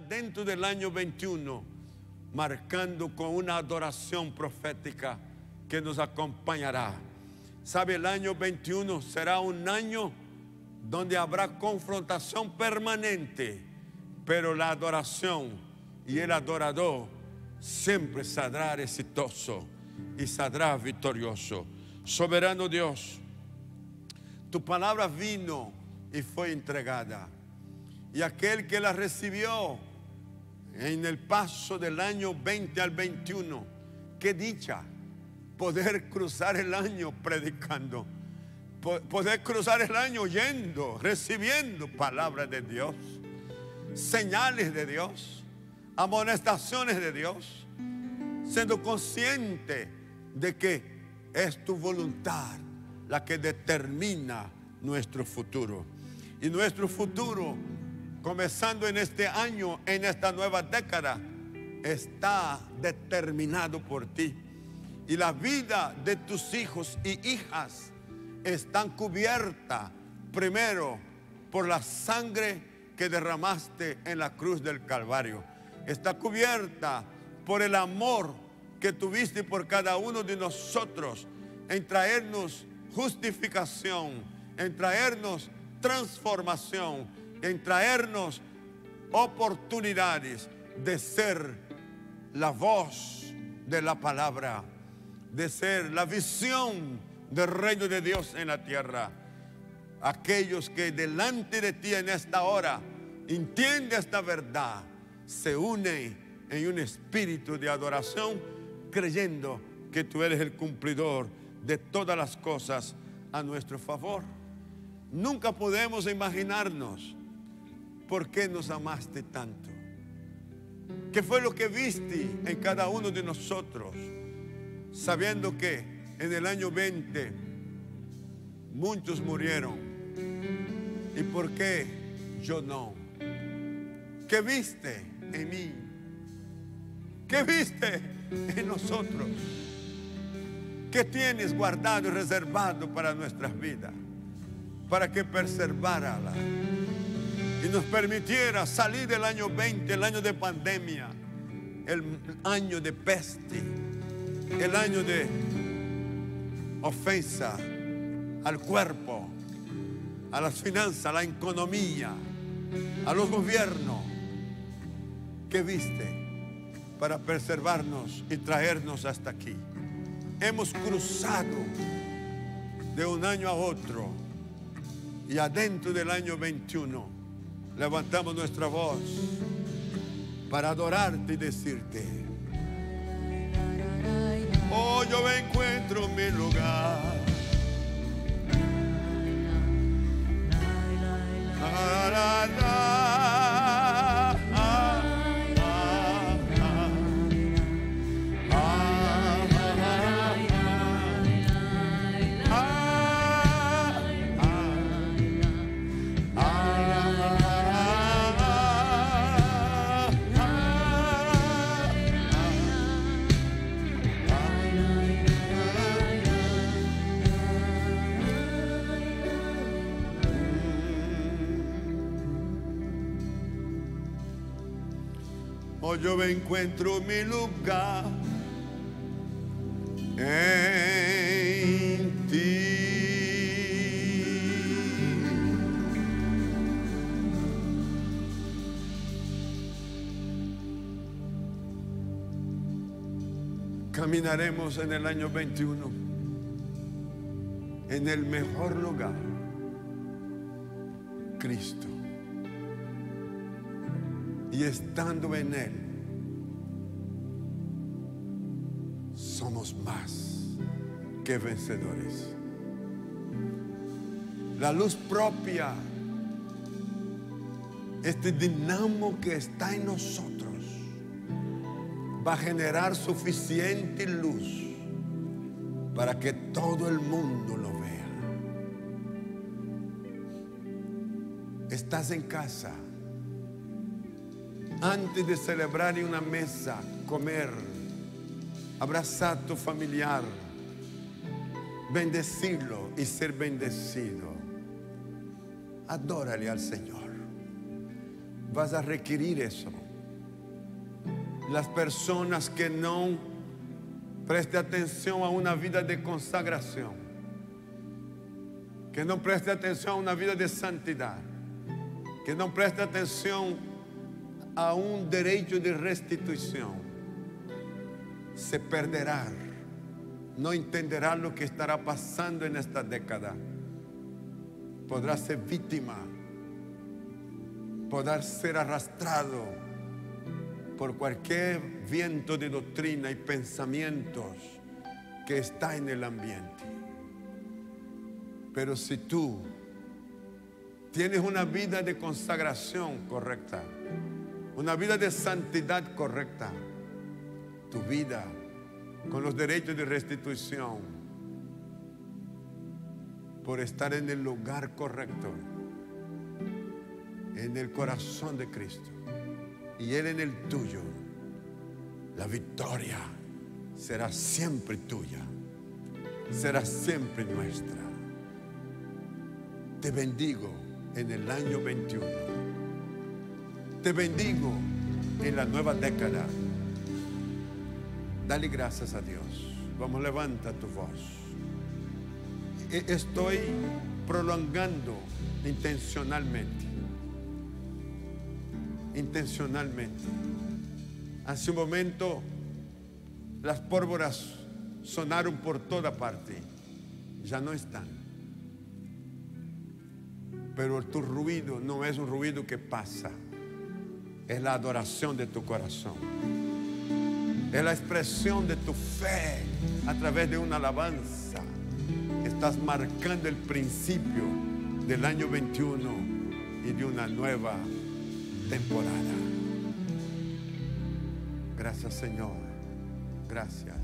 dentro del año 21, marcando con una adoración profética que nos acompañará. Sabe, el año 21 será un año donde habrá confrontación permanente, pero la adoración y el adorador siempre saldrá exitoso y saldrá victorioso. Soberano Dios, tu palabra vino y fue entregada. Y aquel que la recibió en el paso del año 20 al 21, qué dicha poder cruzar el año predicando, poder cruzar el año oyendo, recibiendo palabras de Dios, señales de Dios, amonestaciones de Dios, siendo consciente de que es tu voluntad la que determina nuestro futuro. Y nuestro futuro, comenzando en este año, en esta nueva década, está determinado por ti. Y la vida de tus hijos y hijas están cubierta primero por la sangre que derramaste en la cruz del Calvario. Está cubierta por el amor que tuviste por cada uno de nosotros en traernos justificación, en traernos transformación, en traernos oportunidades de ser la voz de la palabra, de ser la visión del reino de Dios en la tierra. Aquellos que delante de ti en esta hora entienden esta verdad, se unen en un espíritu de adoración, creyendo que tú eres el cumplidor de todas las cosas a nuestro favor. Nunca podemos imaginarnos por qué nos amaste tanto. ¿Qué fue lo que viste en cada uno de nosotros? Sabiendo que en el año 20 muchos murieron. ¿Y por qué yo no? ¿Qué viste en mí? ¿Qué viste en nosotros? ¿Qué tienes guardado y reservado para nuestras vidas? Para que preservárala y nos permitiera salir del año 20, el año de pandemia, el año de peste, el año de ofensa al cuerpo, a las finanzas, a la economía, a los gobiernos. ¿Qué viste para preservarnos y traernos hasta aquí? Hemos cruzado de un año a otro y adentro del año 21 levantamos nuestra voz para adorarte y decirte, oh yo me encuentro en mi lugar. Yo encuentro mi lugar en ti. Caminaremos en el año 21 en el mejor lugar, Cristo. Y estando en Él, somos más que vencedores. La luz propia, este dinamo que está en nosotros, va a generar suficiente luz para que todo el mundo lo vea. Estás en casa. Antes de celebrar en una mesa, comer, abrazar tu familiar, bendecirlo y ser bendecido. Adórale al Señor. Vas a requerir eso las personas que no preste atención a una vida de consagración, que no preste atención a una vida de santidad, que no preste atención a un derecho de restitución, se perderá, no entenderá lo que estará pasando en esta década, podrá ser víctima, podrá ser arrastrado por cualquier viento de doctrina y pensamientos que está en el ambiente. Pero si tú tienes una vida de consagración correcta, una vida de santidad correcta, tu vida con los derechos de restitución, por estar en el lugar correcto, en el corazón de Cristo y Él en el tuyo, la victoria será siempre tuya, será siempre nuestra. Te bendigo en el año 21. Te bendigo en la nueva década. Dale gracias a Dios. Vamos, levanta tu voz. E-, estoy prolongando intencionalmente intencionalmente. Hace un momento las pólvoras sonaron por toda parte, ya no están. Pero tu ruido no es un ruido que pasa, es la adoración de tu corazón. Es la expresión de tu fe a través de una alabanza. Estás marcando el principio del año 21 y de una nueva temporada. Gracias Señor. Gracias.